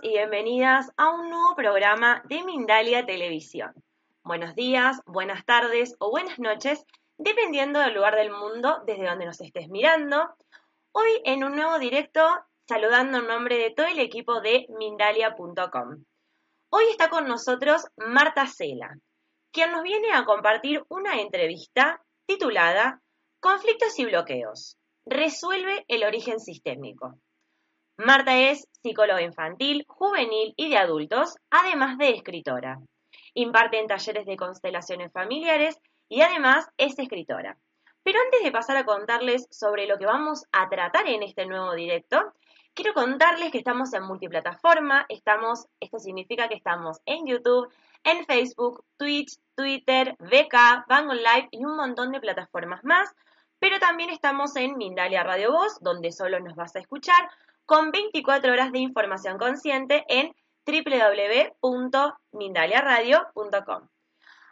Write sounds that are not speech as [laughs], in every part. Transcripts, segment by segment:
Y bienvenidas a un nuevo programa de Mindalia Televisión. Buenos días, buenas tardes o buenas noches, dependiendo del lugar del mundo desde donde nos estés mirando. Hoy en un nuevo directo, saludando en nombre de todo el equipo de Mindalia.com. Hoy está con nosotros Marta Cela, quien nos viene a compartir una entrevista titulada Conflictos y bloqueos. Resuelve el origen sistémico. Marta es psicóloga infantil, juvenil y de adultos, además de escritora. Imparte en talleres de constelaciones familiares y además es escritora. Pero antes de pasar a contarles sobre lo que vamos a tratar en este nuevo directo, quiero contarles que estamos en multiplataforma, estamos, esto significa que estamos en YouTube, en Facebook, Twitch, Twitter, VK, Bang Live y un montón de plataformas más, pero también estamos en Mindalia Radio Voz, donde solo nos vas a escuchar, con 24 horas de información consciente en www.mindaliaradio.com.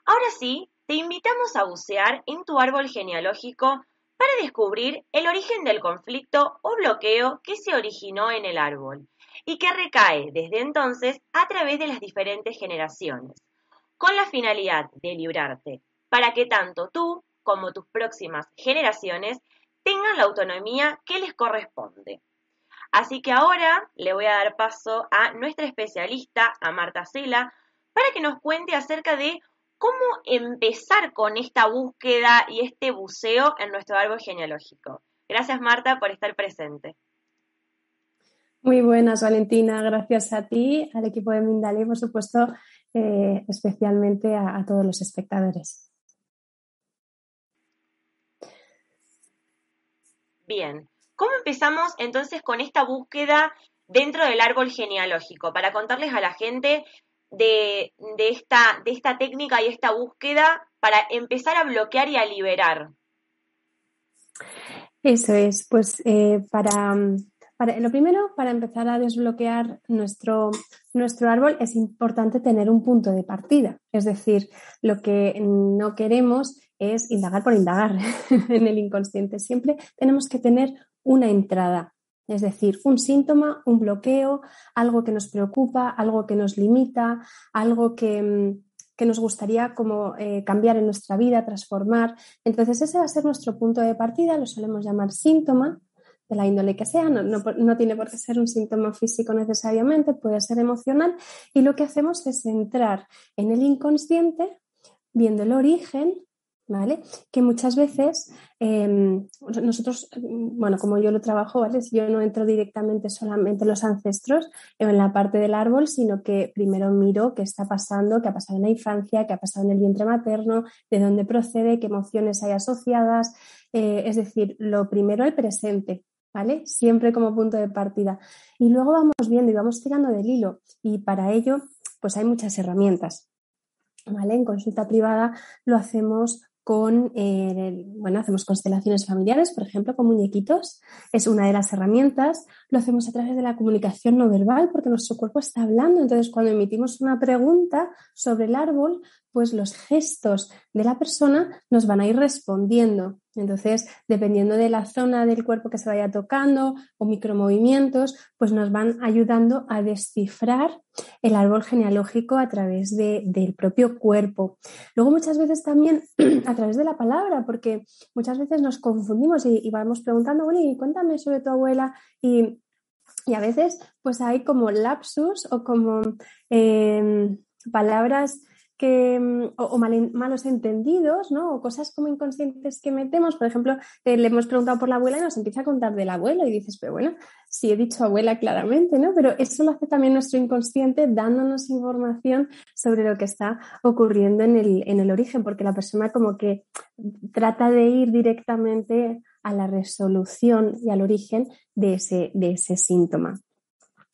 Ahora sí, te invitamos a bucear en tu árbol genealógico para descubrir el origen del conflicto o bloqueo que se originó en el árbol y que recae desde entonces a través de las diferentes generaciones, con la finalidad de librarte para que tanto tú como tus próximas generaciones tengan la autonomía que les corresponde. Así que ahora le voy a dar paso a nuestra especialista, a Marta Cela, para que nos cuente acerca de cómo empezar con esta búsqueda y este buceo en nuestro árbol genealógico. Gracias, Marta, por estar presente. Muy buenas, Valentina. Gracias a ti, al equipo de Mindale y, por supuesto, eh, especialmente a, a todos los espectadores. Bien, ¿Cómo empezamos entonces con esta búsqueda dentro del árbol genealógico? Para contarles a la gente de, esta, técnica y esta búsqueda para empezar a bloquear y a liberar. Eso es, pues eh, para, para, lo primero, para empezar a desbloquear nuestro, nuestro árbol es importante tener un punto de partida. Es decir, lo que no queremos es indagar por indagar [laughs] en el inconsciente. Siempre tenemos que tener una entrada, es decir, un síntoma, un bloqueo, algo que nos preocupa, algo que nos limita, algo que, mm, nos gustaría como eh, cambiar en nuestra vida, transformar. Entonces ese va a ser nuestro punto de partida, lo solemos llamar síntoma de la índole que sea, no, no, tiene por qué ser un síntoma físico necesariamente, puede ser emocional y lo que hacemos es entrar en el inconsciente viendo el origen ¿vale? Que muchas veces em, nosotros, bueno, como yo lo trabajo, ¿vale? Yo no entro directamente solamente en los ancestros en la parte del árbol, sino que primero miro qué está pasando, qué ha pasado en la infancia, qué ha pasado en el vientre materno, de dónde procede, qué emociones hay asociadas, eh, es decir, lo primero el presente, ¿vale? Siempre como punto de partida. Y luego vamos viendo y vamos tirando del hilo y para ello, pues hay muchas herramientas. ¿Vale? En consulta privada lo hacemos con, eh, bueno, hacemos constelaciones familiares, por ejemplo, con muñequitos, es una de las herramientas. Lo hacemos a través de la comunicación no verbal porque nuestro cuerpo está hablando. Entonces, cuando emitimos una pregunta sobre el árbol, pues los gestos de la persona nos van a ir respondiendo. Entonces, dependiendo de la zona del cuerpo que se vaya tocando o micromovimientos, pues nos van ayudando a descifrar el árbol genealógico a través del propio cuerpo. Luego, muchas veces también [clears throat] a través de la palabra, porque muchas veces nos confundimos y, vamos preguntando, bueno, y cuéntame sobre tu abuela y, a veces pues hay como lapsus o como em, palabras que mm, o, malos entendidos, ¿no? O cosas como inconscientes que metemos. Por ejemplo, eh, le hemos preguntado por la abuela y nos empieza a contar del abuelo y dices, pero bueno, sí he dicho abuela claramente, ¿no? Pero eso lo hace también nuestro inconsciente dándonos información sobre lo que está ocurriendo en el, en el origen, porque la persona como que trata de ir directamente a la resolución y al origen de ese, de ese síntoma.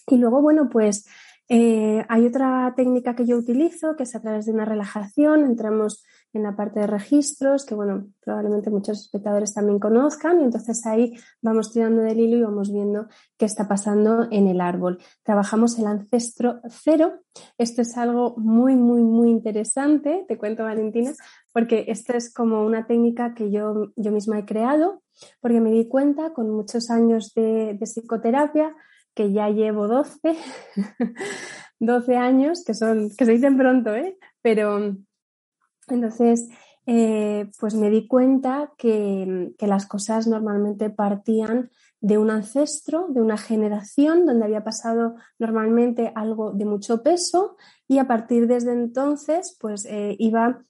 Y luego, bueno, pues eh, hay otra técnica que yo utilizo, que es a través de una relajación. Entramos en la parte de registros, que bueno, probablemente muchos espectadores también conozcan, y entonces ahí vamos tirando del hilo y vamos viendo qué está pasando en el árbol. Trabajamos el ancestro cero. Esto es algo muy, muy, muy interesante, te cuento Valentina, porque esto es como una técnica que yo, yo misma he creado, porque me di cuenta con muchos años de, de psicoterapia que ya llevo 12, 12 [laughs] años, que son, que se dicen pronto, ¿eh? Pero entonces, eh, pues me di cuenta que, que, las cosas normalmente partían de un ancestro, de una generación donde había pasado normalmente algo de mucho peso y a partir desde entonces, pues eh, iba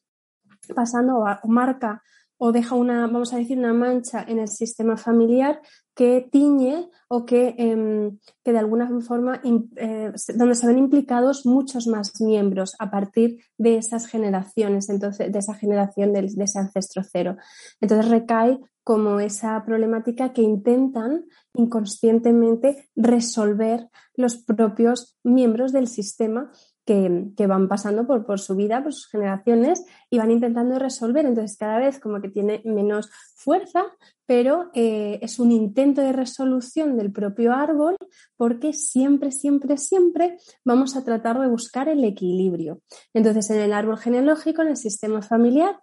pasando o marca o deja una, vamos a decir, una mancha en el sistema familiar que tiñe o que, em, que de alguna forma, eh, donde se ven implicados muchos más miembros a partir de esas generaciones, entonces, de esa generación de, de ese ancestro cero. Entonces recae como esa problemática que intentan inconscientemente resolver los propios miembros del sistema que, van pasando por, por, su vida, por sus generaciones y van intentando resolver. Entonces, cada vez como que tiene menos fuerza, pero eh, es un intento de resolución del propio árbol porque siempre, siempre, siempre vamos a tratar de buscar el equilibrio. Entonces, en el árbol genealógico, en el sistema familiar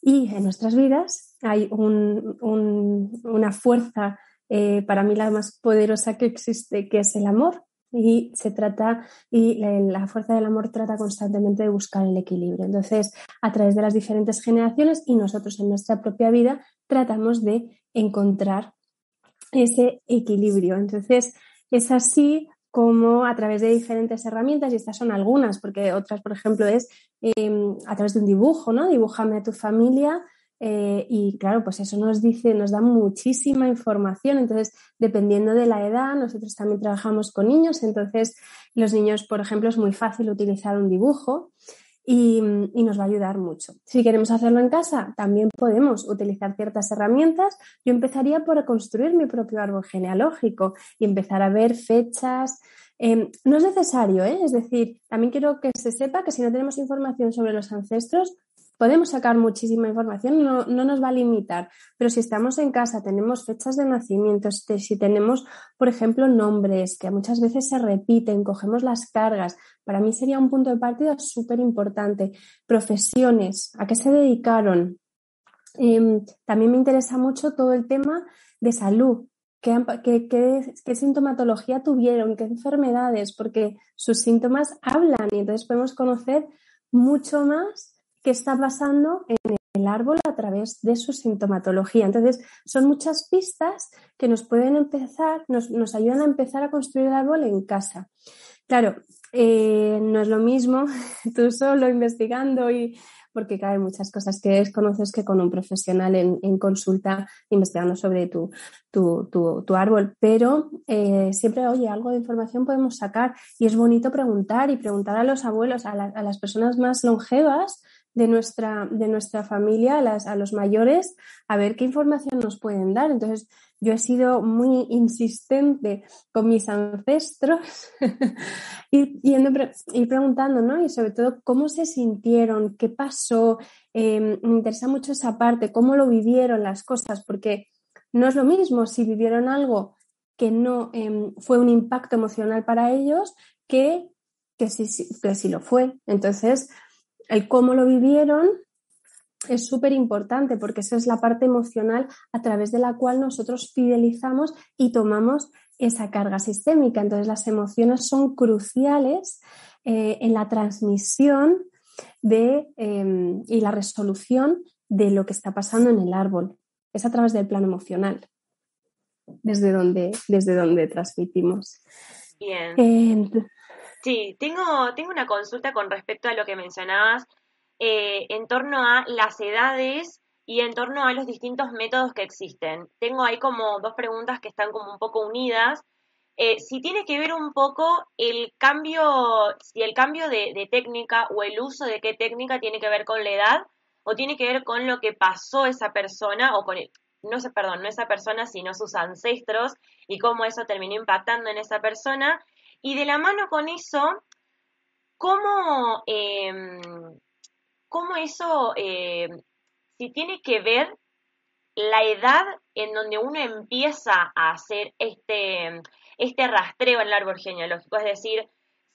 y en nuestras vidas hay una fuerza, eh, para mí la más poderosa que existe, que es el amor y se trata, y la, fuerza del amor trata constantemente de buscar el equilibrio. Entonces, a través de las diferentes generaciones y nosotros en nuestra propia vida, tratamos de encontrar ese equilibrio. Entonces, es así como a través de diferentes herramientas, y estas son algunas, porque otras, por ejemplo, es em, a través de un dibujo, ¿no? Dibújame a tu familia, eh, y claro, pues eso nos dice, nos da muchísima información. Entonces, dependiendo de la edad, nosotros también trabajamos con niños. Entonces, los niños, por ejemplo, es muy fácil utilizar un dibujo y, y, nos va a ayudar mucho. Si queremos hacerlo en casa, también podemos utilizar ciertas herramientas. Yo empezaría por construir mi propio árbol genealógico y empezar a ver fechas. Eh, no es necesario, ¿eh? es decir, también quiero que se sepa que si no tenemos información sobre los ancestros, podemos sacar muchísima información, no, nos va a limitar, pero si estamos en casa, tenemos fechas de nacimiento, si tenemos, por ejemplo, nombres que muchas veces se repiten, cogemos las cargas, para mí sería un punto de partida súper importante. Profesiones, ¿a qué se dedicaron? Em, también me interesa mucho todo el tema de salud. ¿Qué, qué, sintomatología tuvieron? ¿Qué enfermedades? Porque sus síntomas hablan y entonces podemos conocer mucho más qué está pasando en el árbol a través de su sintomatología. Entonces, son muchas pistas que nos pueden empezar, nos, ayudan a empezar a construir el árbol en casa. Claro, eh, no es lo mismo [laughs] tú solo investigando y porque hay muchas cosas que desconoces que con un profesional en, consulta investigando sobre tu, tu, árbol. Pero eh, siempre, oye, algo de información podemos sacar y es bonito preguntar y preguntar a los abuelos, a las personas más longevas, de nuestra, de nuestra familia, a, los mayores, a ver qué información nos pueden dar. Entonces, yo he sido muy insistente con mis ancestros [laughs] y, y, preguntando, ¿no? Y sobre todo, ¿cómo se sintieron? ¿Qué pasó? Em, me interesa mucho esa parte, cómo lo vivieron las cosas, porque no es lo mismo si vivieron algo que no em, fue un impacto emocional para ellos que, que, si, que si lo fue. Entonces, el cómo lo vivieron es súper importante porque esa es la parte emocional a través de la cual nosotros fidelizamos y tomamos esa carga sistémica. Entonces las emociones son cruciales eh, en la transmisión de, em, y la resolución de lo que está pasando en el árbol. Es a través del plano emocional, desde donde, desde donde transmitimos. Bien. Sí, tengo, tengo una consulta con respecto a lo que mencionabas eh, en torno a las edades y en torno a los distintos métodos que existen. Tengo ahí como dos preguntas que están como un poco unidas. Eh, si tiene que ver un poco el cambio, si el cambio de, técnica o el uso de qué técnica tiene que ver con la edad o tiene que ver con lo que pasó esa persona o con, no sé, perdón, no esa persona, sino sus ancestros y cómo eso terminó impactando en esa persona. Y de la mano con eso, cómo, em, cómo eso eh, si tiene que ver la edad en donde uno empieza a hacer este, este rastreo en el árbol genealógico, es decir,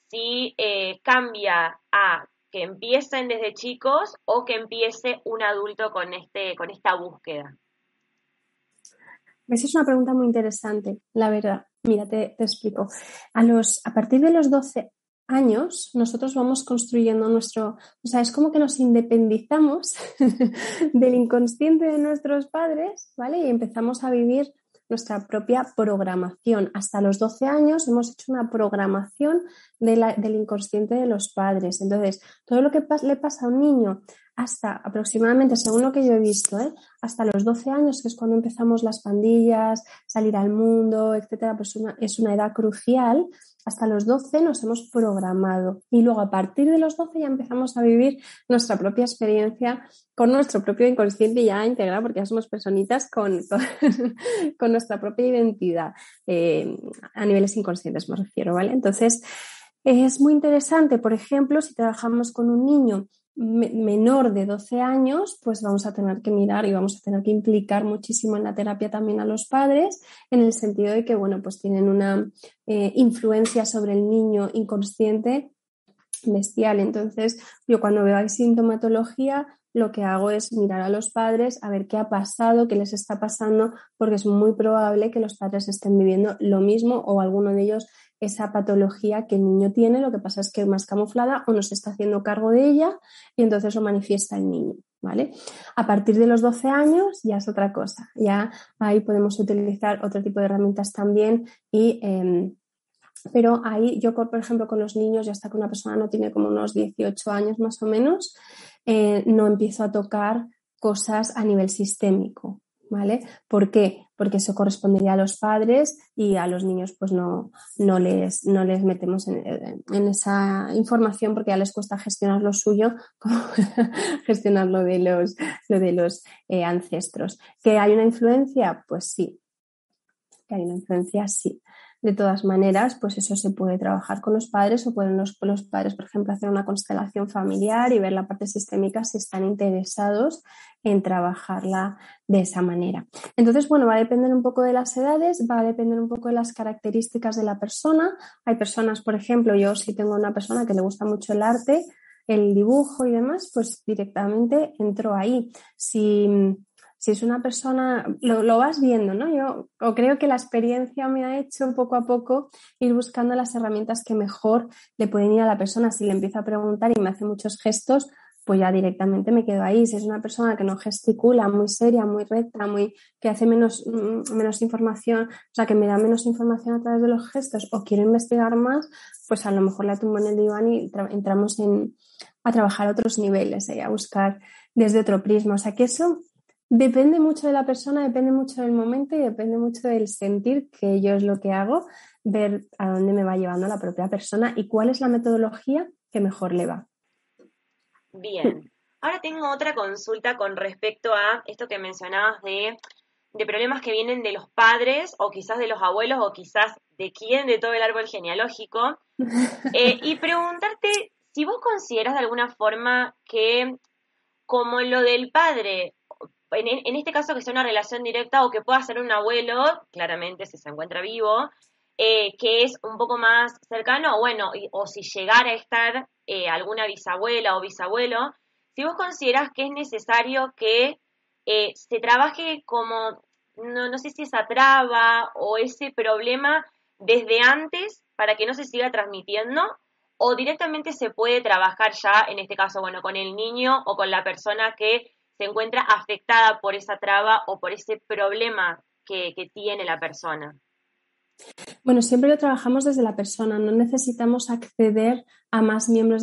si eh, cambia a que empiecen desde chicos o que empiece un adulto con, este, con esta búsqueda. Esa es una pregunta muy interesante, la verdad. Mira, te, explico. A, los, a partir de los 12 años nosotros vamos construyendo nuestro, o sea, es como que nos independizamos [laughs] del inconsciente de nuestros padres, ¿vale? Y empezamos a vivir nuestra propia programación. Hasta los 12 años hemos hecho una programación del inconsciente de los padres. Entonces, todo lo que le pasa a un niño hasta aproximadamente, según lo que yo he visto, ¿eh? hasta los 12 años, que es cuando empezamos las pandillas, salir al mundo, etcétera, pues es una edad crucial hasta los 12 nos hemos programado y luego a partir de los 12 ya empezamos a vivir nuestra propia experiencia con nuestro propio inconsciente ya integrado porque ya somos personitas [laughs] con, con, nuestra propia identidad eh, a niveles inconscientes me refiero, ¿vale? Entonces es muy interesante, por ejemplo, si trabajamos con un niño menor de 12 años, pues vamos a tener que mirar y vamos a tener que implicar muchísimo en la terapia también a los padres, en el sentido de que, bueno, pues tienen una eh, influencia sobre el niño inconsciente bestial. Entonces, yo cuando veo hay sintomatología, lo que hago es mirar a los padres a ver qué ha pasado, qué les está pasando, porque es muy probable que los padres estén viviendo lo mismo o alguno de ellos esa patología que el niño tiene, lo que pasa es que más camuflada o no se está haciendo cargo de ella y entonces lo manifiesta el niño, ¿vale? A partir de los 12 años ya es otra cosa, ya ahí podemos utilizar otro tipo de herramientas también y... Em, pero ahí yo, por ejemplo, con los niños, ya hasta que una persona no tiene como unos 18 años más o menos, eh, no empiezo a tocar cosas a nivel sistémico, ¿vale? ¿Por qué? Porque eso correspondería a los padres y a los niños pues no, no, les, no les metemos en, esa información porque ya les cuesta gestionar lo suyo [laughs] como gestionar lo de los, lo de los eh, ancestros. ¿Que hay una influencia? Pues sí. Que hay una influencia, sí. De todas maneras, pues eso se puede trabajar con los padres o pueden los, los, padres, por ejemplo, hacer una constelación familiar y ver la parte sistémica si están interesados en trabajarla de esa manera. Entonces, bueno, va a depender un poco de las edades, va a depender un poco de las características de la persona. Hay personas, por ejemplo, yo si tengo una persona que le gusta mucho el arte, el dibujo y demás, pues directamente entro ahí. Si si es una persona, lo, vas viendo, ¿no? Yo creo que la experiencia me ha hecho poco a poco ir buscando las herramientas que mejor le pueden ir a la persona. Si le empiezo a preguntar y me hace muchos gestos, pues ya directamente me quedo ahí. Si es una persona que no gesticula, muy seria, muy recta, muy, que hace menos, mm, menos información, o sea, que me da menos información a través de los gestos o quiero investigar más, pues a lo mejor la tumbo en el diván y entramos en, a trabajar otros niveles, eh, a buscar desde otro prisma. O sea, que eso Depende mucho de la persona, depende mucho del momento y depende mucho del sentir que yo es lo que hago, ver a dónde me va llevando la propia persona y cuál es la metodología que mejor le va. Bien, ahora tengo otra consulta con respecto a esto que mencionabas de, problemas que vienen de los padres o quizás de los abuelos o quizás de quién de todo el árbol genealógico [laughs] eh, y preguntarte si vos consideras de alguna forma que como lo del padre en, este caso que sea una relación directa o que pueda ser un abuelo, claramente si se encuentra vivo, eh, que es un poco más cercano, o bueno, o si llegara a estar eh, alguna bisabuela o bisabuelo, si vos consideras que es necesario que eh, se trabaje como, no, no sé si esa traba o ese problema desde antes para que no se siga transmitiendo, o directamente se puede trabajar ya, en este caso, bueno, con el niño o con la persona que se encuentra afectada por esa traba o por ese problema que, tiene la persona. Bueno, siempre lo trabajamos desde la persona, no necesitamos acceder a más miembros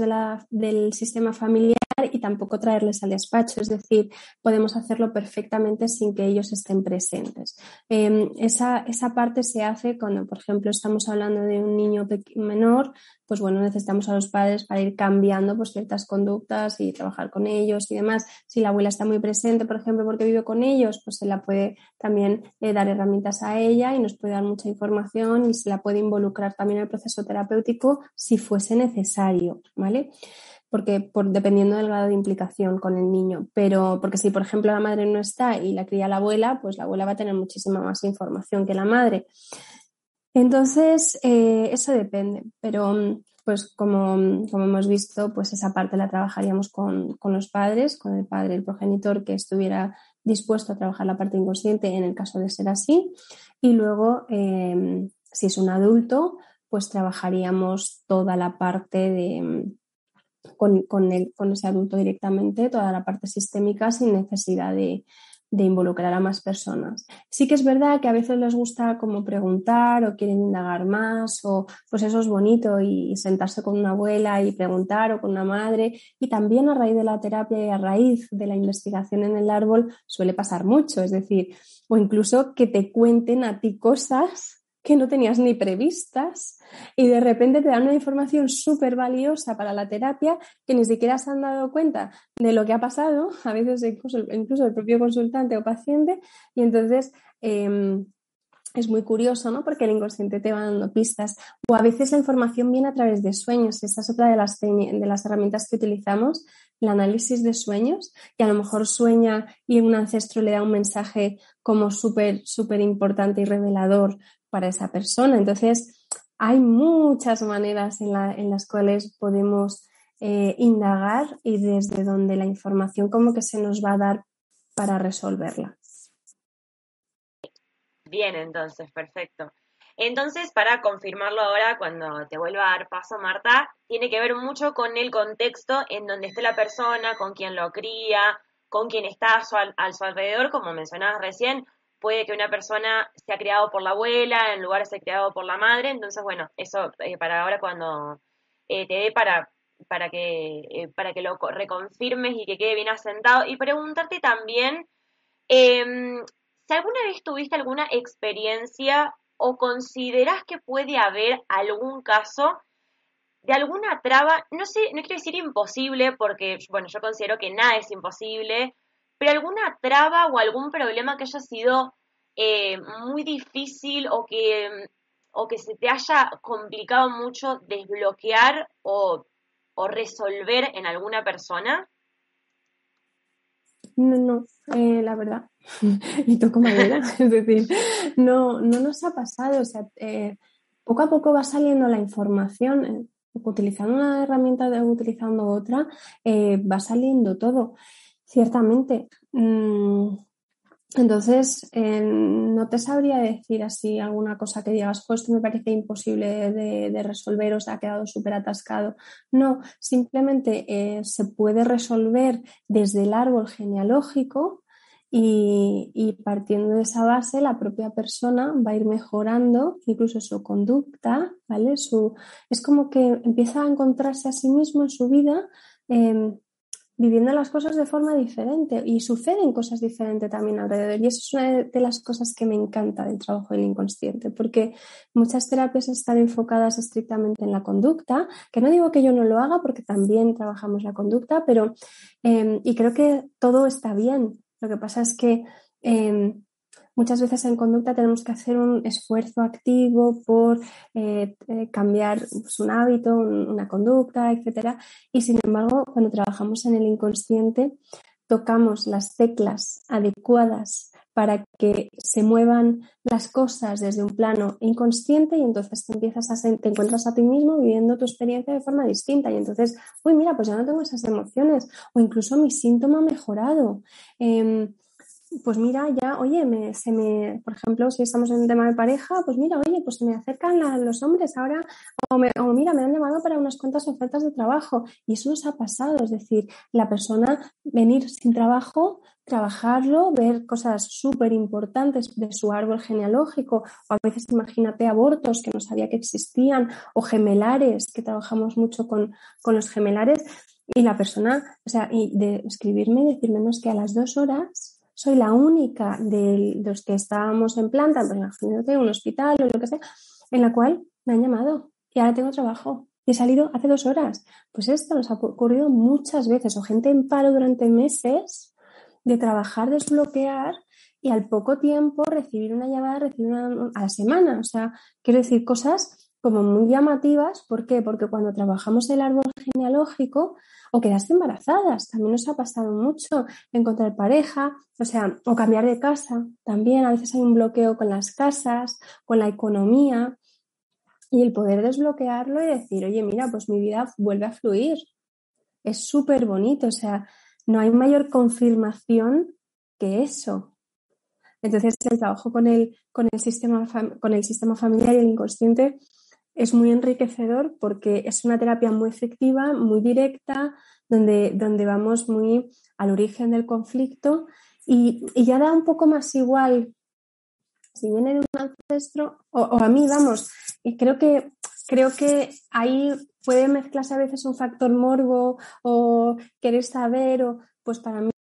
del sistema familiar y tampoco traerles al despacho, es decir, podemos hacerlo perfectamente sin que ellos estén presentes. Em, esa, esa parte se hace cuando, por ejemplo, estamos hablando de un niño menor, pues bueno, necesitamos a los padres para ir cambiando pues, ciertas conductas y trabajar con ellos y demás. Si la abuela está muy presente, por ejemplo, porque vive con ellos, pues se la puede también eh, dar herramientas a ella y nos puede dar mucha información y se la puede involucrar también en el proceso terapéutico si fuese necesario, ¿vale? Porque por, dependiendo del grado de implicación con el niño. Pero porque si, por ejemplo, la madre no está y la cría la abuela, pues la abuela va a tener muchísima más información que la madre. Entonces, eh, eso depende, pero pues como, hemos visto, pues esa parte la trabajaríamos con, los padres, con el padre, el progenitor que estuviera dispuesto a trabajar la parte inconsciente en el caso de ser así. Y luego, em, si es un adulto, pues trabajaríamos toda la parte de, con, con, con ese adulto directamente, toda la parte sistémica sin necesidad de, de involucrar a más personas. Sí que es verdad que a veces les gusta como preguntar o quieren indagar más o pues eso es bonito y sentarse con una abuela y preguntar o con una madre y también a raíz de la terapia y a raíz de la investigación en el árbol suele pasar mucho, es decir, o incluso que te cuenten a ti cosas que no tenías ni previstas y de repente te dan una información súper valiosa para la terapia que ni siquiera se han dado cuenta de lo que ha pasado, a veces incluso, el propio consultante o paciente, y entonces em, es muy curioso, ¿no? Porque el inconsciente te va dando pistas. O a veces la información viene a través de sueños. Esta es otra de las, de las herramientas que utilizamos, el análisis de sueños, que a lo mejor sueña y un ancestro le da un mensaje como súper, súper importante y revelador para esa persona. Entonces, hay muchas maneras en, las cuales podemos eh, indagar y desde donde la información como que se nos va a dar para resolverla. Bien, entonces, perfecto. Entonces, para confirmarlo ahora, cuando te vuelva a dar paso, Marta, tiene que ver mucho con el contexto en donde esté la persona, con quien lo cría, con quien está a su, a su alrededor, como mencionabas recién, puede que una persona sea criado por la abuela en lugar de ser criado por la madre, entonces bueno, eso eh, para ahora cuando eh, te dé para, para, que, eh, para que lo reconfirmes y que quede bien asentado. Y preguntarte también em, si alguna vez tuviste alguna experiencia o consideras que puede haber algún caso de alguna traba, no sé, no quiero decir imposible porque, bueno, yo considero que nada es imposible, pero alguna traba o algún problema que haya sido eh, muy difícil o que, o que se te haya complicado mucho desbloquear o, resolver en alguna persona? No, no, eh, la verdad. [laughs] y toco madera. [laughs] es decir, no, no nos ha pasado. O sea, eh, poco a poco va saliendo la información. utilizando una herramienta o utilizando otra, va saliendo todo. Ciertamente. Mm, entonces, eh, no te sabría decir así alguna cosa que digas, pues esto me parece imposible de, resolver o se ha quedado súper atascado. No, simplemente eh, se puede resolver desde el árbol genealógico y, partiendo de esa base, la propia persona va a ir mejorando incluso su conducta, ¿vale? Su, es como que empieza a encontrarse a sí mismo en su vida. Em, viviendo las cosas de forma diferente y suceden cosas diferentes también alrededor. Y eso es una de las cosas que me encanta del trabajo del inconsciente, porque muchas terapias están enfocadas estrictamente en la conducta, que no digo que yo no lo haga porque también trabajamos la conducta, pero em, y creo que todo está bien. Lo que pasa es que em, Muchas veces en conducta tenemos que hacer un esfuerzo activo por eh, eh, cambiar pues, un hábito, una conducta, etc. Y sin embargo, cuando trabajamos en el inconsciente, tocamos las teclas adecuadas para que se muevan las cosas desde un plano inconsciente y entonces te empiezas te encuentras a ti mismo viviendo tu experiencia de forma distinta y entonces, uy, mira, pues ya no tengo esas emociones o incluso mi síntoma ha mejorado. Em, pues mira, ya, oye, me, se me, por ejemplo, si estamos en un tema de pareja, pues mira, oye, pues se me acercan los hombres ahora, o, o, mira, me han llamado para unas cuantas ofertas de trabajo, y eso nos ha pasado, es decir, la persona venir sin trabajo, trabajarlo, ver cosas súper importantes de su árbol genealógico, o a veces imagínate abortos que no sabía que existían, o gemelares, que trabajamos mucho con, con los gemelares, Y la persona, o sea, y de escribirme y decirme, no, es que a las dos horas soy la única de los que estábamos en planta, pues imagínate, un hospital o lo que sea, en la cual me han llamado y ahora tengo trabajo y he salido hace dos horas. Pues esto nos ha ocurrido muchas veces, o gente en paro durante meses de trabajar, desbloquear y al poco tiempo recibir una llamada, recibir una a la semana. O sea, quiero decir cosas como muy llamativas. ¿Por qué? Porque cuando trabajamos el árbol genealógico o quedaste embarazadas, también nos ha pasado mucho encontrar pareja, o sea, o cambiar de casa. También a veces hay un bloqueo con las casas, con la economía y el poder desbloquearlo y decir, oye, mira, pues mi vida vuelve a fluir. Es súper bonito, o sea, no hay mayor confirmación que eso. Entonces, el trabajo con el, con el, sistema, con el sistema familiar y el inconsciente es muy enriquecedor porque es una terapia muy efectiva, muy directa, donde, donde vamos muy al origen del conflicto y, ya da un poco más igual si viene de un ancestro o, o, a mí, vamos, y creo que, creo que ahí puede mezclarse a veces un factor morbo o querer saber o pues para mí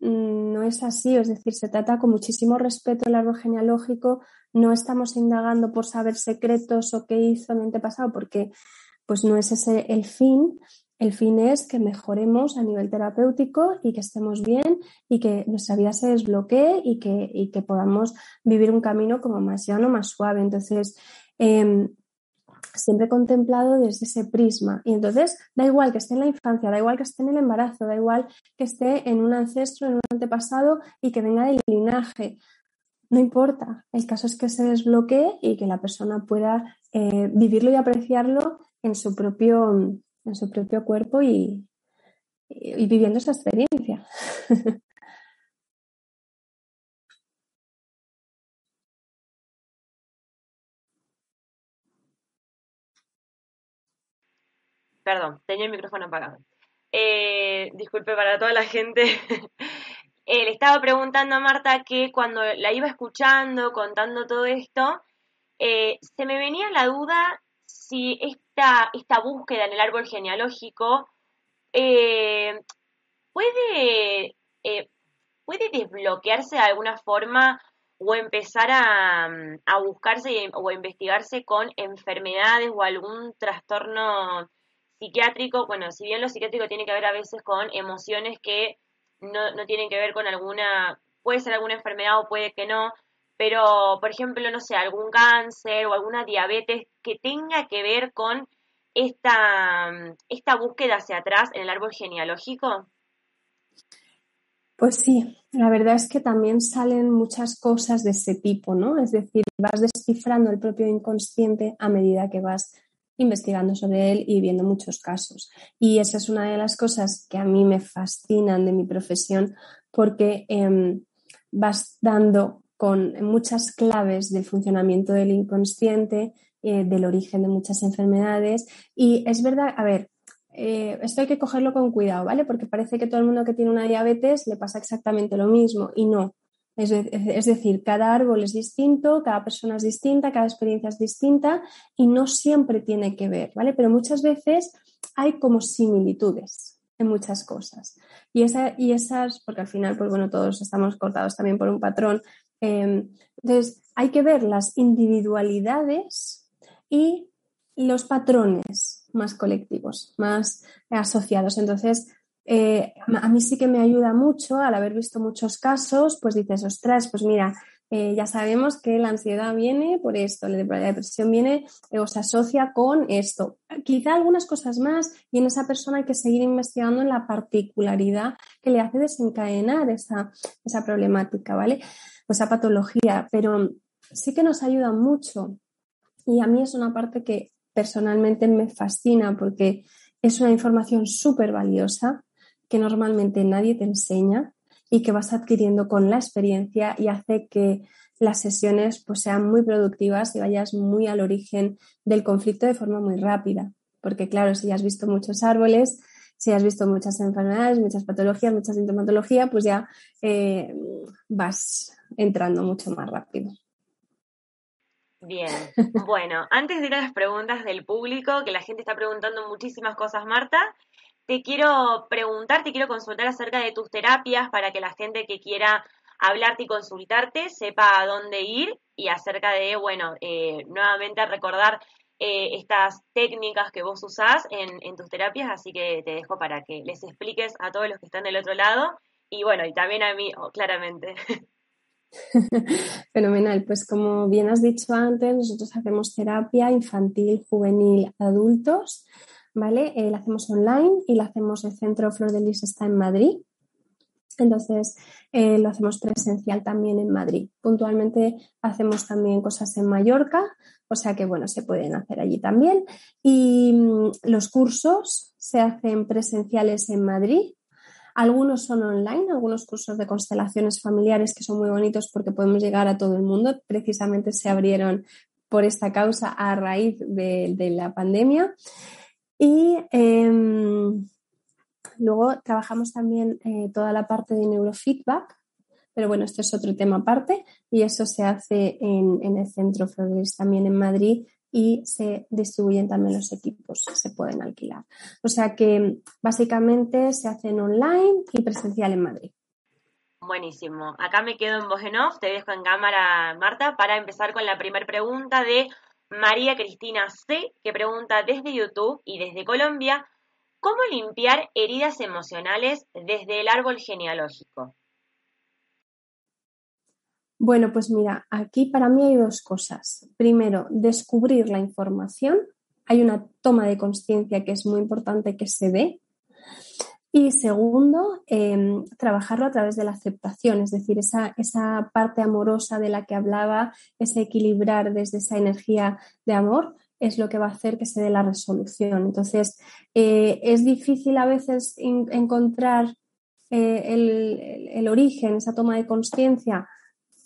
mm, no es así, es decir, se trata con muchísimo respeto el árbol genealógico, no estamos indagando por saber secretos o qué hizo el antepasado, porque pues no es ese el fin. El fin es que mejoremos a nivel terapéutico y que estemos bien y que nuestra vida se desbloquee y que, y que podamos vivir un camino como más llano, más suave. Entonces, eh, siempre contemplado desde ese prisma. Y entonces da igual que esté en la infancia, da igual que esté en el embarazo, da igual que esté en un ancestro, en un antepasado y que venga del linaje. No importa, el caso es que se desbloquee y que la persona pueda eh, vivirlo y apreciarlo en su propio, en su propio cuerpo y, y viviendo esa experiencia. [laughs] Perdón, tenía el micrófono apagado. Eh, disculpe para toda la gente. [laughs] Eh, le estaba preguntando a Marta que cuando la iba escuchando, contando todo esto, eh, se me venía la duda si esta, esta búsqueda en el árbol genealógico puede, puede desbloquearse de alguna forma o empezar a, a buscarse o a investigarse con enfermedades o algún trastorno psiquiátrico, bueno, si bien lo psiquiátrico tiene que ver a veces con emociones que no, no tienen que ver con alguna, puede ser alguna enfermedad o puede que no, pero por ejemplo, no sé, algún cáncer o alguna diabetes que tenga que ver con esta, esta búsqueda hacia atrás en el árbol genealógico? Pues sí, la verdad es que también salen muchas cosas de ese tipo, ¿no? Es decir, vas descifrando el propio inconsciente a medida que vas investigando sobre él y viendo muchos casos. Y esa es una de las cosas que a mí me fascinan de mi profesión porque em, vas dando con muchas claves del funcionamiento del inconsciente, eh, del origen de muchas enfermedades. Y es verdad, a ver, eh, esto hay que cogerlo con cuidado, ¿vale? Porque parece que todo el mundo que tiene una diabetes le pasa exactamente lo mismo y no. Es, decir, cada árbol es distinto, cada persona es distinta, cada experiencia es distinta y no siempre tiene que ver, ¿vale? Pero muchas veces hay como similitudes en muchas cosas. Y, esa, y esas, porque al final, pues bueno, todos estamos cortados también por un patrón. Em, entonces, hay que ver las individualidades y los patrones más colectivos, más asociados. Entonces, eh, a mí sí que me ayuda mucho al haber visto muchos casos, pues dices, ostras, pues mira, eh, ya sabemos que la ansiedad viene por esto, la depresión viene o se asocia con esto. Quizá algunas cosas más y en esa persona hay que seguir investigando en la particularidad que le hace desencadenar esa, esa problemática, ¿vale? O esa patología, pero sí que nos ayuda mucho y a mí es una parte que personalmente me fascina porque es una información súper valiosa que normalmente nadie te enseña y que vas adquiriendo con la experiencia y hace que las sesiones pues, sean muy productivas y vayas muy al origen del conflicto de forma muy rápida. Porque claro, si ya has visto muchos árboles, si has visto muchas enfermedades, muchas patologías, mucha sintomatología, pues ya eh, vas entrando mucho más rápido. Bien, bueno, antes de ir a las preguntas del público, que la gente está preguntando muchísimas cosas, Marta, te quiero preguntar, te quiero consultar acerca de tus terapias para que la gente que quiera hablarte y consultarte sepa a dónde ir y acerca de, bueno, eh, nuevamente recordar eh, estas técnicas que vos usás en, en, tus terapias, así que te dejo para que les expliques a todos los que están del otro lado. Y bueno, y también a mí, oh, claramente. [laughs] Fenomenal, pues como bien has dicho antes, nosotros hacemos terapia infantil, juvenil, adultos, ¿vale? Eh, la hacemos online y la hacemos, el centro Flor de Lis está en Madrid, entonces, eh, lo hacemos presencial también en Madrid. Puntualmente hacemos también cosas en Mallorca, o sea que, bueno, se pueden hacer allí también. Y mm, los cursos se hacen presenciales en Madrid. Algunos son online, algunos cursos de constelaciones familiares que son muy bonitos porque podemos llegar a todo el mundo. Precisamente se abrieron por esta causa a raíz de, la pandemia. Y em, Luego trabajamos también eh, toda la parte de neurofeedback, pero bueno, esto es otro tema aparte y eso se hace en, el Centro Flores también en Madrid y se distribuyen también los equipos, se pueden alquilar. O sea que básicamente se hacen online y presencial en Madrid. Buenísimo. Acá me quedo en voz en off, te dejo en cámara, Marta, para empezar con la primera pregunta de María Cristina C, que pregunta desde YouTube y desde Colombia, ¿Cómo limpiar heridas emocionales desde el árbol genealógico? Bueno, pues mira, aquí para mí hay dos cosas. Primero, descubrir la información. Hay una toma de conciencia que es muy importante que se dé. Y segundo, em, trabajarlo a través de la aceptación, es decir, esa, esa parte amorosa de la que hablaba, ese equilibrar desde esa energía de amor, es lo que va a hacer que se dé la resolución. Entonces, eh, es difícil a veces encontrar eh, el, origen, esa toma de conciencia.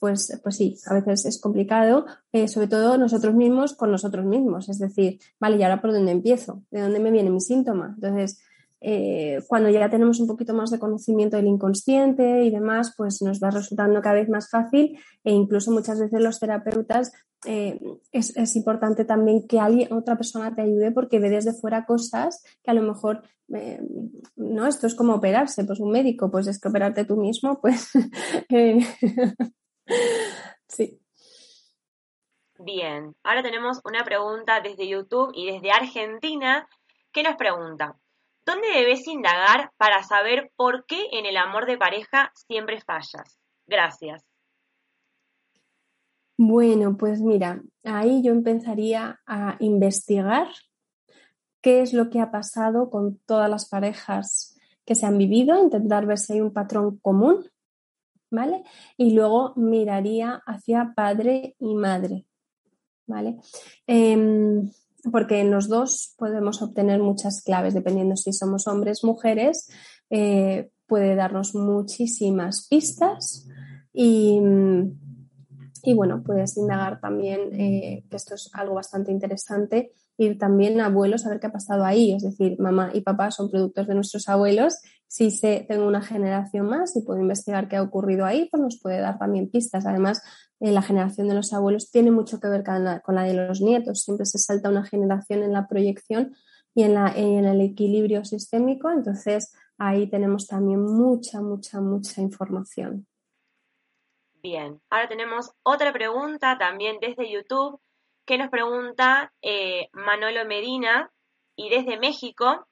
Pues, pues sí, a veces es complicado, eh, sobre todo nosotros mismos con nosotros mismos. Es decir, vale, ¿y ahora por dónde empiezo? ¿De dónde me viene mi síntoma? Entonces, cuando ya tenemos un poquito más de conocimiento del inconsciente y demás, pues nos va resultando cada vez más fácil e incluso muchas veces los terapeutas eh, es, importante también que alguien, otra persona te ayude porque ve desde fuera cosas que a lo mejor, eh, no, esto es como operarse, pues un médico, pues es que operarte tú mismo, pues [laughs] eh, sí. Bien, ahora tenemos una pregunta desde YouTube y desde Argentina que nos pregunta, ¿dónde debes indagar para saber por qué en el amor de pareja siempre fallas? Gracias. Bueno, pues mira, ahí yo empezaría a investigar qué es lo que ha pasado con todas las parejas que se han vivido, intentar ver si hay un patrón común, ¿vale? Y luego miraría hacia padre y madre, ¿vale? Em, porque en los dos podemos obtener muchas claves, dependiendo si somos hombres, mujeres, eh, puede darnos muchísimas pistas y y bueno, puedes indagar también, eh, que esto es algo bastante interesante, ir también a abuelos a ver qué ha pasado ahí. Es decir, mamá y papá son productos de nuestros abuelos. Si sé, tengo una generación más y puedo investigar qué ha ocurrido ahí, pues nos puede dar también pistas. Además, eh, la generación de los abuelos tiene mucho que ver con la, de los nietos. Siempre se salta una generación en la proyección y en el equilibrio sistémico. Entonces, ahí tenemos también mucha, mucha, mucha información. Bien, ahora tenemos otra pregunta también desde YouTube que nos pregunta eh, Manolo Medina y desde México.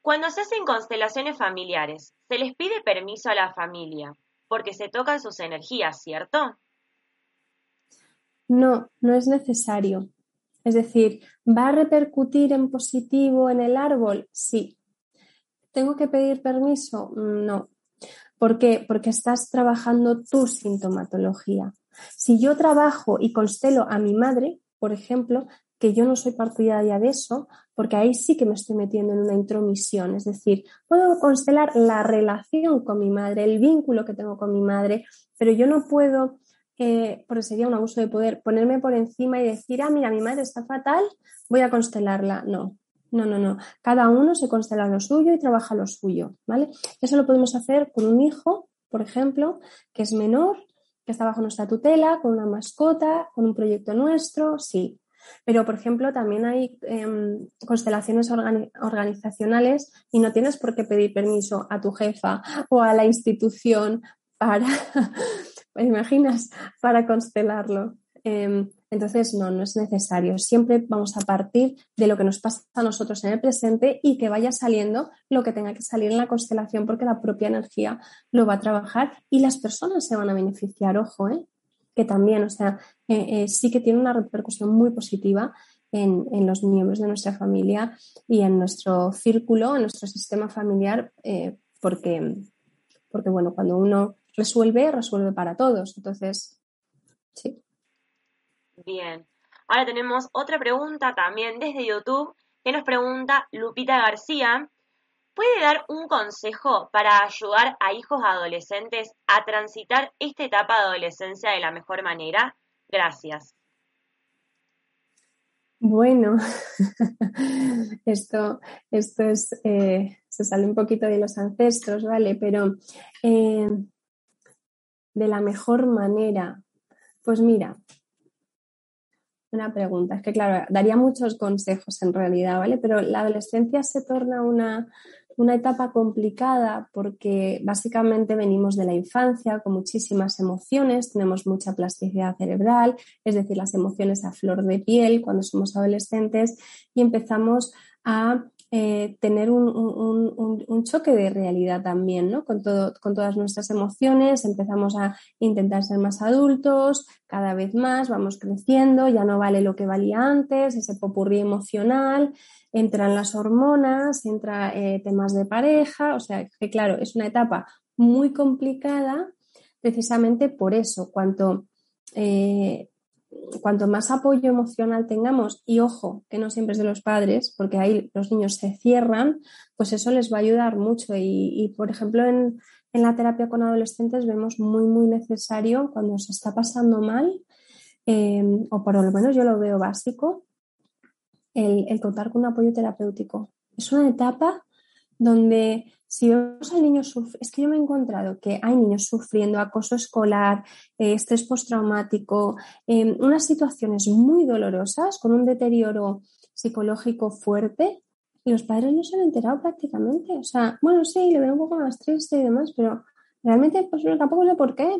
Cuando se hacen constelaciones familiares, se les pide permiso a la familia porque se tocan sus energías, ¿cierto? No, no es necesario. Es decir, ¿va a repercutir en positivo en el árbol? Sí. ¿Tengo que pedir permiso? No. ¿Por qué? Porque estás trabajando tu sintomatología. Si yo trabajo y constelo a mi madre, por ejemplo, que yo no soy partidaria de eso, porque ahí sí que me estoy metiendo en una intromisión. Es decir, puedo constelar la relación con mi madre, el vínculo que tengo con mi madre, pero yo no puedo, eh, porque sería un abuso de poder, ponerme por encima y decir, ah, mira, mi madre está fatal, voy a constelarla. No, no, no, no. Cada uno se constela lo suyo y trabaja lo suyo, ¿vale? Eso lo podemos hacer con un hijo, por ejemplo, que es menor, que está bajo nuestra tutela, con una mascota, con un proyecto nuestro, sí. Pero, por ejemplo, también hay em, constelaciones organizacionales y no tienes por qué pedir permiso a tu jefa o a la institución para, [laughs] imaginas? [laughs] Para constelarlo. Em, entonces, no, no es necesario. Siempre vamos a partir de lo que nos pasa a nosotros en el presente y que vaya saliendo lo que tenga que salir en la constelación porque la propia energía lo va a trabajar y las personas se van a beneficiar, ojo, ¿eh? que también, o sea, eh, eh, sí que tiene una repercusión muy positiva en, los miembros de nuestra familia y en nuestro círculo, en nuestro sistema familiar, eh, porque, porque, bueno, cuando uno resuelve, resuelve para todos. Entonces, sí. Bien. Ahora tenemos otra pregunta también desde YouTube que nos pregunta Lupita García. ¿Puede dar un consejo para ayudar a hijos adolescentes a transitar esta etapa de adolescencia de la mejor manera? Gracias. Bueno, [laughs] esto, esto es, eh, se sale un poquito de los ancestros, ¿vale? Pero eh, de la mejor manera, pues mira, una pregunta, es que claro, daría muchos consejos en realidad, ¿vale? Pero la adolescencia se torna una, una etapa complicada porque básicamente venimos de la infancia con muchísimas emociones, tenemos mucha plasticidad cerebral, es decir, las emociones a flor de piel cuando somos adolescentes y empezamos a eh, tener un, choque de realidad también, ¿no? Con, todo, con todas nuestras emociones, empezamos a intentar ser más adultos, cada vez más, vamos creciendo, ya no vale lo que valía antes, ese popurrí emocional, entran las hormonas, entra eh, temas de pareja, o sea que claro, es una etapa muy complicada precisamente por eso, cuanto eh, cuanto más apoyo emocional tengamos, y ojo, que no siempre es de los padres, porque ahí los niños se cierran, pues eso les va a ayudar mucho. Y, por ejemplo, en, la terapia con adolescentes vemos muy, muy necesario cuando se está pasando mal, em, o por lo menos yo lo veo básico, el, el contar con un apoyo terapéutico. Es una etapa donde si vemos al niño sufrir, es que yo me he encontrado que hay niños sufriendo acoso escolar, eh, estrés postraumático, eh, unas situaciones muy dolorosas con un deterioro psicológico fuerte y los padres no se han enterado prácticamente. O sea, bueno, sí, le veo un poco más triste y demás, pero realmente pues tampoco sé por qué.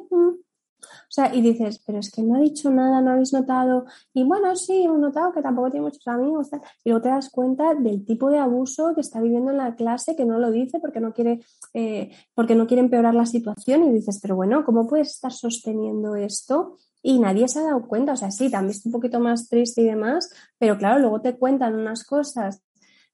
O sea, y dices, pero es que no ha dicho nada, no habéis notado. Y bueno, sí, hemos notado que tampoco tiene muchos amigos. Y luego te das cuenta del tipo de abuso que está viviendo en la clase, que no lo dice porque no quiere, eh, porque no quiere empeorar la situación. Y dices, pero bueno, ¿cómo puedes estar sosteniendo esto? Y nadie se ha dado cuenta. O sea, sí, también está un poquito más triste y demás, pero claro, luego te cuentan unas cosas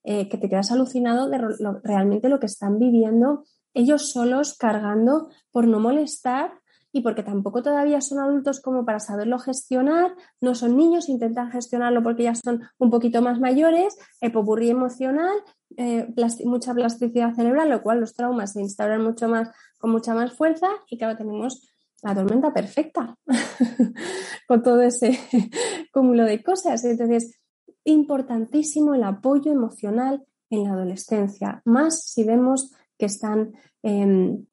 eh, que te quedas alucinado de realmente lo que están viviendo ellos solos cargando por no molestar y porque tampoco todavía son adultos como para saberlo gestionar, no son niños, intentan gestionarlo porque ya son un poquito más mayores, popurrí emocional, eh, mucha plasticidad cerebral, lo cual los traumas se instauran mucho más, con mucha más fuerza y claro, tenemos la tormenta perfecta [laughs] con todo ese [laughs] cúmulo de cosas. Entonces, importantísimo el apoyo emocional en la adolescencia, más si vemos que están em,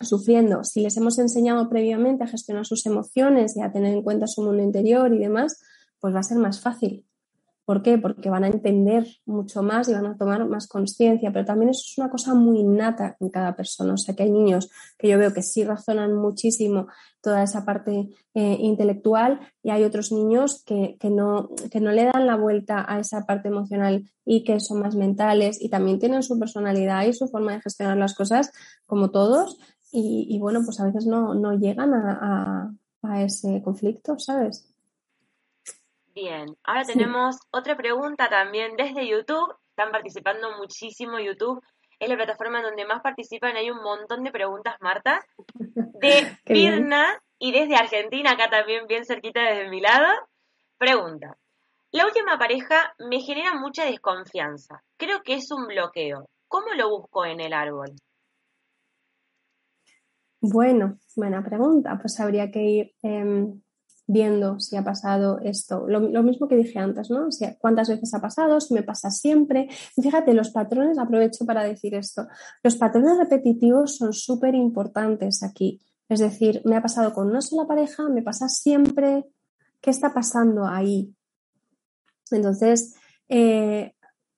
sufriendo, si les hemos enseñado previamente a gestionar sus emociones y a tener en cuenta su mundo interior y demás, pues va a ser más fácil. ¿Por qué? Porque van a entender mucho más y van a tomar más conciencia, pero también eso es una cosa muy innata en cada persona. O sea, que hay niños que yo veo que sí razonan muchísimo toda esa parte eh, intelectual y hay otros niños que, no, que no le dan la vuelta a esa parte emocional y que son más mentales y también tienen su personalidad y su forma de gestionar las cosas como todos y, bueno, pues a veces no, llegan a, ese conflicto, ¿sabes? Bien, ahora tenemos otra pregunta también desde YouTube. Están participando muchísimo YouTube. Es la plataforma en donde más participan. Hay un montón de preguntas, Marta. [laughs] De Pirna y desde Argentina, acá también bien cerquita desde mi lado. Pregunta. La última pareja me genera mucha desconfianza. Creo que es un bloqueo. ¿Cómo lo busco en el árbol? Bueno, buena pregunta. Pues habría que ir em, viendo si ha pasado esto. Lo, mismo que dije antes, ¿no? Si, ¿Cuántas veces ha pasado? Si me pasa siempre. fíjate, los patrones, aprovecho para decir esto, los patrones repetitivos son súper importantes aquí. Es decir, me ha pasado con una sola pareja, me pasa siempre. ¿Qué está pasando ahí? Entonces, eh,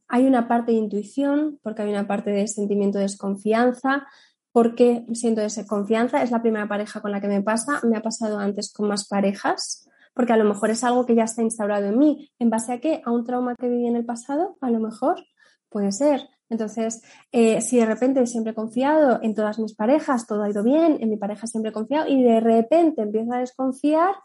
hay una parte de intuición, porque hay una parte de sentimiento de desconfianza, porque siento desconfianza, es la primera pareja con la que me pasa, me ha pasado antes con más parejas, porque a lo mejor es algo que ya está instaurado en mí. ¿En base a qué? ¿A un trauma que viví en el pasado? A lo mejor puede ser. Entonces, eh, si de repente siempre he confiado en todas mis parejas, todo ha ido bien, en mi pareja siempre he confiado y de repente empiezo a desconfiar,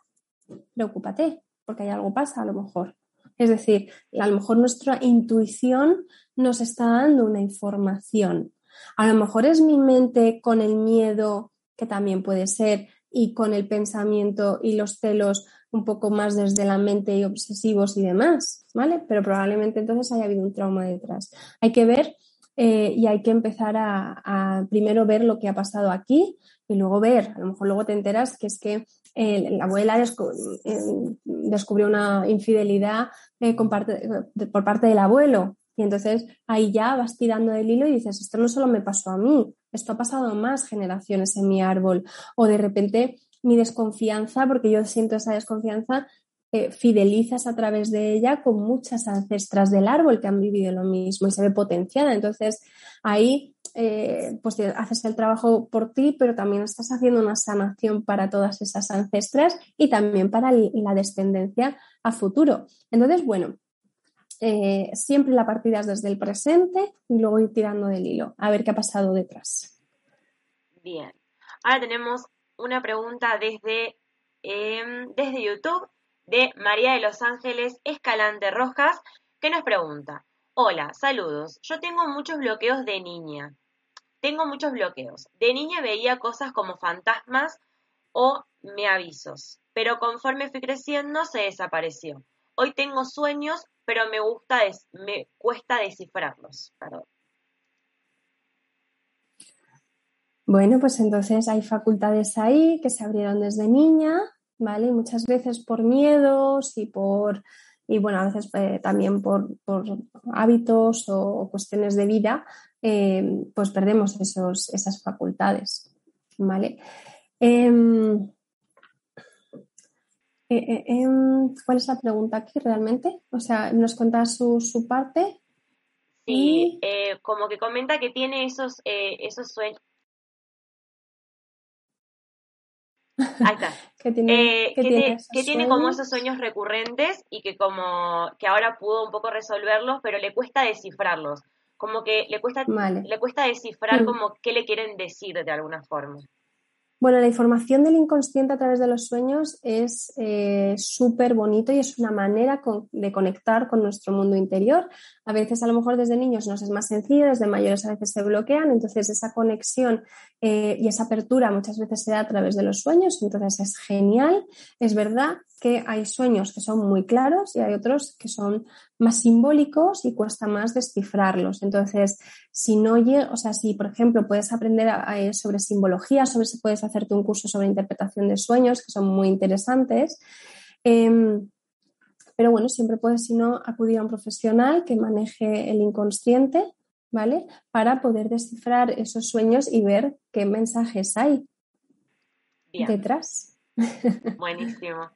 preocúpate, porque hay algo pasa a lo mejor. Es decir, a lo mejor nuestra intuición nos está dando una información. A lo mejor es mi mente con el miedo, que también puede ser, y con el pensamiento y los celos un poco más desde la mente y obsesivos y demás, ¿vale? Pero probablemente entonces haya habido un trauma detrás. Hay que ver eh, y hay que empezar a, primero ver lo que ha pasado aquí y luego ver, a lo mejor luego te enteras que es que eh, la abuela eh, descubrió una infidelidad por parte del abuelo y entonces ahí ya vas tirando del hilo y dices, esto no solo me pasó a mí, esto ha pasado a más generaciones en mi árbol. O de repente mi desconfianza, porque yo siento esa desconfianza, eh, fidelizas a través de ella con muchas ancestras del árbol que han vivido lo mismo y se ve potenciada. Entonces ahí eh, pues haces el trabajo por ti, pero también estás haciendo una sanación para todas esas ancestras y también para la descendencia a futuro. Entonces, bueno, eh, siempre la partida es desde el presente y luego ir tirando del hilo, a ver qué ha pasado detrás. Bien, ahora tenemos una pregunta desde, em, desde YouTube de María de Los Ángeles Escalante Rojas, que nos pregunta, hola, saludos, yo tengo muchos bloqueos de niña, tengo muchos bloqueos. De niña veía cosas como fantasmas o me avisos, pero conforme fui creciendo se desapareció. Hoy tengo sueños pero me gusta, me cuesta descifrarlos. Perdón. Bueno, pues entonces hay facultades ahí que se abrieron desde niña, ¿vale? Muchas veces por miedos y por, y bueno, a veces eh, también por, hábitos o, cuestiones de vida, eh, pues perdemos esos, esas facultades, ¿vale? Em, eh, eh, em, ¿Cuál es la pregunta aquí realmente? O sea, ¿nos cuenta su, su parte? Sí, eh, como que comenta que tiene esos, esos sueños. Ahí está. [laughs] que tiene, que tiene, como esos sueños recurrentes y que como que ahora pudo un poco resolverlos, pero le cuesta descifrarlos. Como que le cuesta, le cuesta descifrar mm. como qué le quieren decir de alguna forma. Bueno, la información del inconsciente a través de los sueños es eh, súper bonito y es una manera de conectar con nuestro mundo interior. A veces, a lo mejor desde niños nos es más sencillo, desde mayores a veces se bloquean, entonces esa conexión eh, y esa apertura muchas veces se da a través de los sueños, entonces es genial. Es verdad que hay sueños que son muy claros y hay otros que son más simbólicos y cuesta más descifrarlos. Entonces, si no o sea, si por ejemplo puedes aprender sobre simbología, sobre si puedes hacerte un curso sobre interpretación de sueños, que son muy interesantes. Em, pero bueno, siempre puedes, si no, acudir a un profesional que maneje el inconsciente, ¿vale? Para poder descifrar esos sueños y ver qué mensajes hay detrás. [laughs] Buenísimo.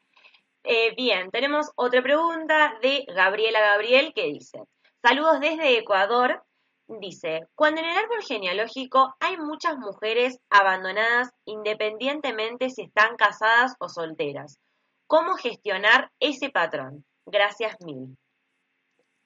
Eh, bien, tenemos otra pregunta de Gabriela Gabriel que dice, saludos desde Ecuador. Dice, cuando en el árbol genealógico hay muchas mujeres abandonadas independientemente si están casadas o solteras, ¿cómo gestionar ese patrón? Gracias mil.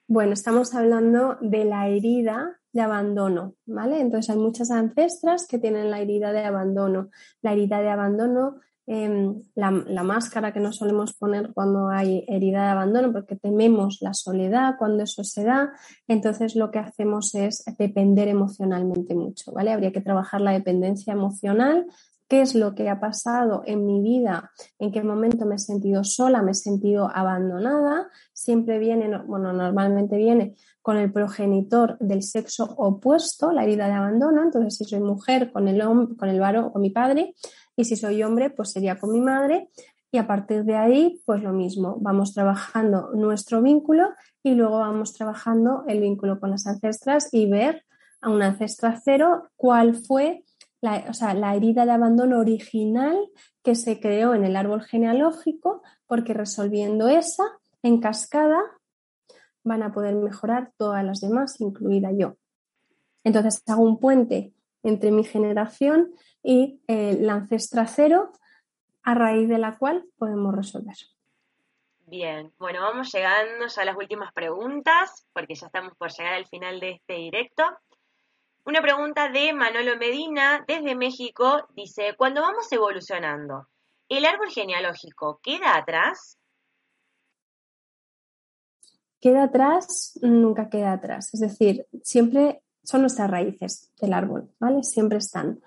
Bueno, estamos hablando de la herida de abandono, ¿vale? Entonces hay muchas ancestras que tienen la herida de abandono. La herida de abandono Em, la, máscara que nos solemos poner cuando hay herida de abandono, porque tememos la soledad cuando eso se da, entonces lo que hacemos es depender emocionalmente mucho, ¿vale? Habría que trabajar la dependencia emocional, qué es lo que ha pasado en mi vida, en qué momento me he sentido sola, me he sentido abandonada, siempre viene, bueno, normalmente viene con el progenitor del sexo opuesto, la herida de abandono, entonces si soy mujer con el con el varón, con mi padre, y si soy hombre, pues sería con mi madre. Y a partir de ahí, pues lo mismo, vamos trabajando nuestro vínculo y luego vamos trabajando el vínculo con las ancestras y ver a una ancestra cero cuál fue la, la herida de abandono original que se creó en el árbol genealógico, porque resolviendo esa, en cascada, van a poder mejorar todas las demás, incluida yo. Entonces hago un puente entre mi generación y eh, la ancestra cero, a raíz de la cual podemos resolver. Bien, bueno, vamos llegando a las últimas preguntas, porque ya estamos por llegar al final de este directo. Una pregunta de Manolo Medina desde México dice, cuando vamos evolucionando, ¿el árbol genealógico queda atrás? Queda atrás, nunca queda atrás. Es decir, siempre son nuestras raíces del árbol, ¿vale? Siempre están.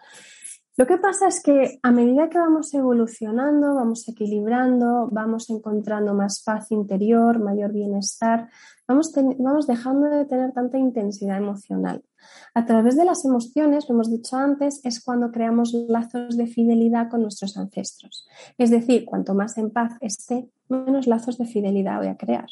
Lo que pasa es que a medida que vamos evolucionando, vamos equilibrando, vamos encontrando más paz interior, mayor bienestar, vamos, vamos dejando de tener tanta intensidad emocional. A través de las emociones, lo hemos dicho antes, es cuando creamos lazos de fidelidad con nuestros ancestros. Es decir, cuanto más en paz esté, menos lazos de fidelidad voy a crear.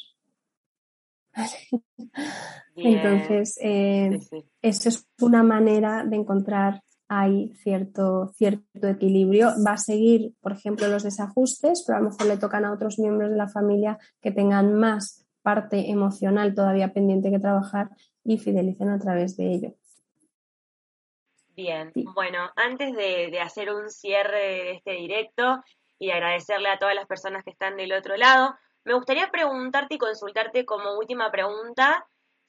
Entonces, eh, eso es una manera de encontrar ahí cierto, cierto equilibrio. Va a seguir, por ejemplo, los desajustes, pero a lo mejor le tocan a otros miembros de la familia que tengan más parte emocional todavía pendiente que trabajar y fidelicen a través de ello. Bien, bueno, antes de, de hacer un cierre de este directo y agradecerle a todas las personas que están del otro lado, me gustaría preguntarte y consultarte como última pregunta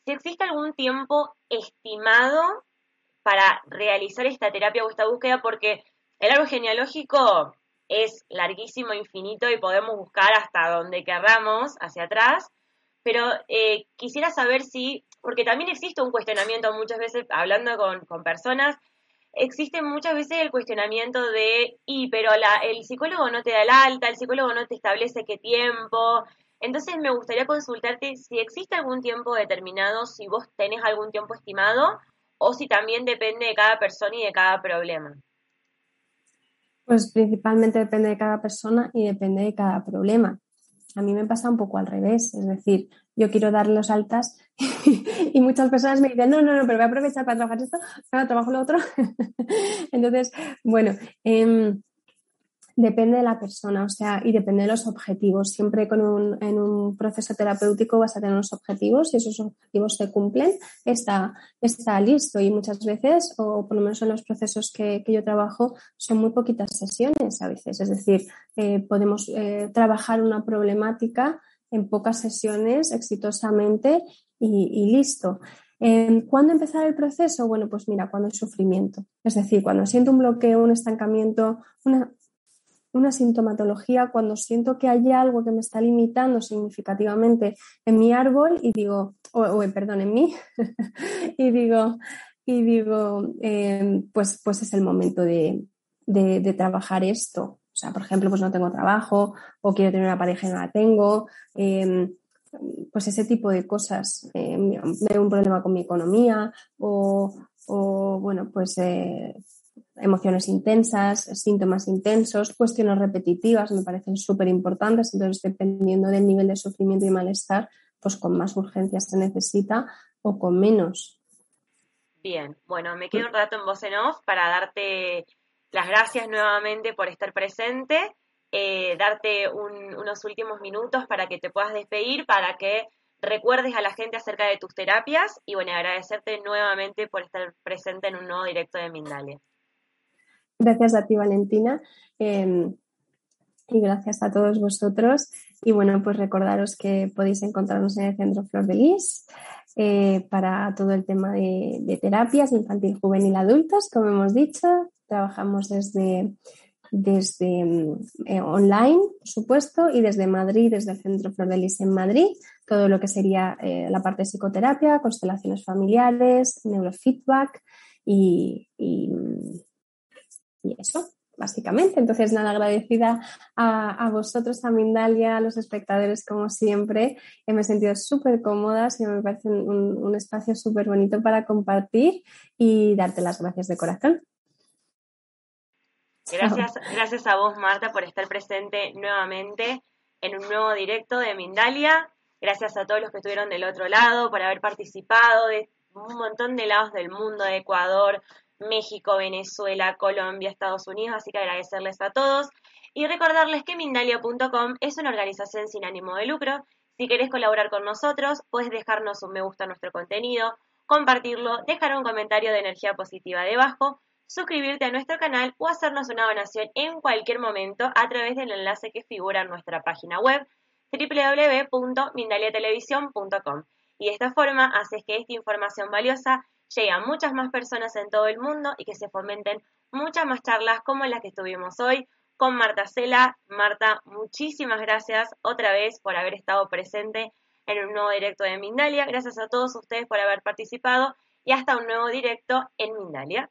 si existe algún tiempo estimado para realizar esta terapia o esta búsqueda, porque el árbol genealógico es larguísimo, infinito y podemos buscar hasta donde querramos, hacia atrás, pero eh, quisiera saber si, porque también existe un cuestionamiento muchas veces, hablando con, personas, existe muchas veces el cuestionamiento de, y pero la, el psicólogo no te da el alta, el psicólogo no te establece qué tiempo. Entonces me gustaría consultarte si existe algún tiempo determinado, si vos tenés algún tiempo estimado o si también depende de cada persona y de cada problema. Pues principalmente depende de cada persona y depende de cada problema. A mí me pasa un poco al revés, es decir, yo quiero dar los altas [laughs] y muchas personas me dicen, no, no, no, pero voy a aprovechar para trabajar esto, para trabajo lo otro. [laughs] Entonces, bueno, em, depende de la persona, o sea, y depende de los objetivos. Siempre con un, en un proceso terapéutico vas a tener unos objetivos y esos objetivos se cumplen, está, está listo. Y muchas veces, o por lo menos en los procesos que, yo trabajo, son muy poquitas sesiones a veces. Es decir, eh, podemos eh, trabajar una problemática en pocas sesiones exitosamente y, listo. ¿Cuándo empezar el proceso? Bueno, pues mira, cuando hay sufrimiento. Es decir, cuando siento un bloqueo, un estancamiento, una, una sintomatología, cuando siento que hay algo que me está limitando significativamente en mi árbol y digo, o, perdón, en mí, [laughs] y digo, y digo, em, pues, pues es el momento de, de trabajar esto. O sea, por ejemplo, pues no tengo trabajo o quiero tener una pareja y no la tengo. Em, pues ese tipo de cosas. Eh, veo un problema con mi economía o, bueno, pues eh, emociones intensas, síntomas intensos, cuestiones repetitivas me parecen súper importantes. Entonces, dependiendo del nivel de sufrimiento y malestar, pues con más urgencia se necesita o con menos. Bien, bueno, me quedo un rato en voz en off para darte las gracias nuevamente por estar presente, eh, darte unos últimos minutos para que te puedas despedir, para que recuerdes a la gente acerca de tus terapias y bueno, agradecerte nuevamente por estar presente en un nuevo directo de Mindalia. Gracias a ti, Valentina. Em, y gracias a todos vosotros. Y bueno, pues recordaros que podéis encontrarnos en el Centro Flor de Lis eh, para todo el tema de, terapias infantil, juvenil, adultos, como hemos dicho. Trabajamos desde, desde eh, online, por supuesto, y desde Madrid, desde el Centro Flor de Lis en Madrid, todo lo que sería eh, la parte de psicoterapia, constelaciones familiares, neurofeedback y, y eso básicamente. Entonces, nada, agradecida a, vosotros, a Mindalia, a los espectadores, como siempre. Me he sentido súper cómoda y me parece un, un espacio súper bonito para compartir y darte las gracias de corazón. Gracias, gracias a vos, Marta, por estar presente nuevamente en un nuevo directo de Mindalia. Gracias a todos los que estuvieron del otro lado por haber participado de un montón de lados del mundo, de Ecuador, México, Venezuela, Colombia, Estados Unidos, así que agradecerles a todos y recordarles que Mindalia.com es una organización sin ánimo de lucro Si querés colaborar con nosotros, puedes dejarnos un me gusta a nuestro contenido, compartirlo, dejar un comentario de energía positiva debajo, suscribirte a nuestro canal o hacernos una donación en cualquier momento a través del enlace que figura en nuestra página web www.mindaliatelevisión.com. Y de esta forma haces que esta información valiosa llegue muchas más personas en todo el mundo y que se fomenten muchas más charlas como las que estuvimos hoy con Marta Cela. Marta, muchísimas gracias otra vez por haber estado presente en un nuevo directo de Mindalia. Gracias a todos ustedes por haber participado y hasta un nuevo directo en Mindalia.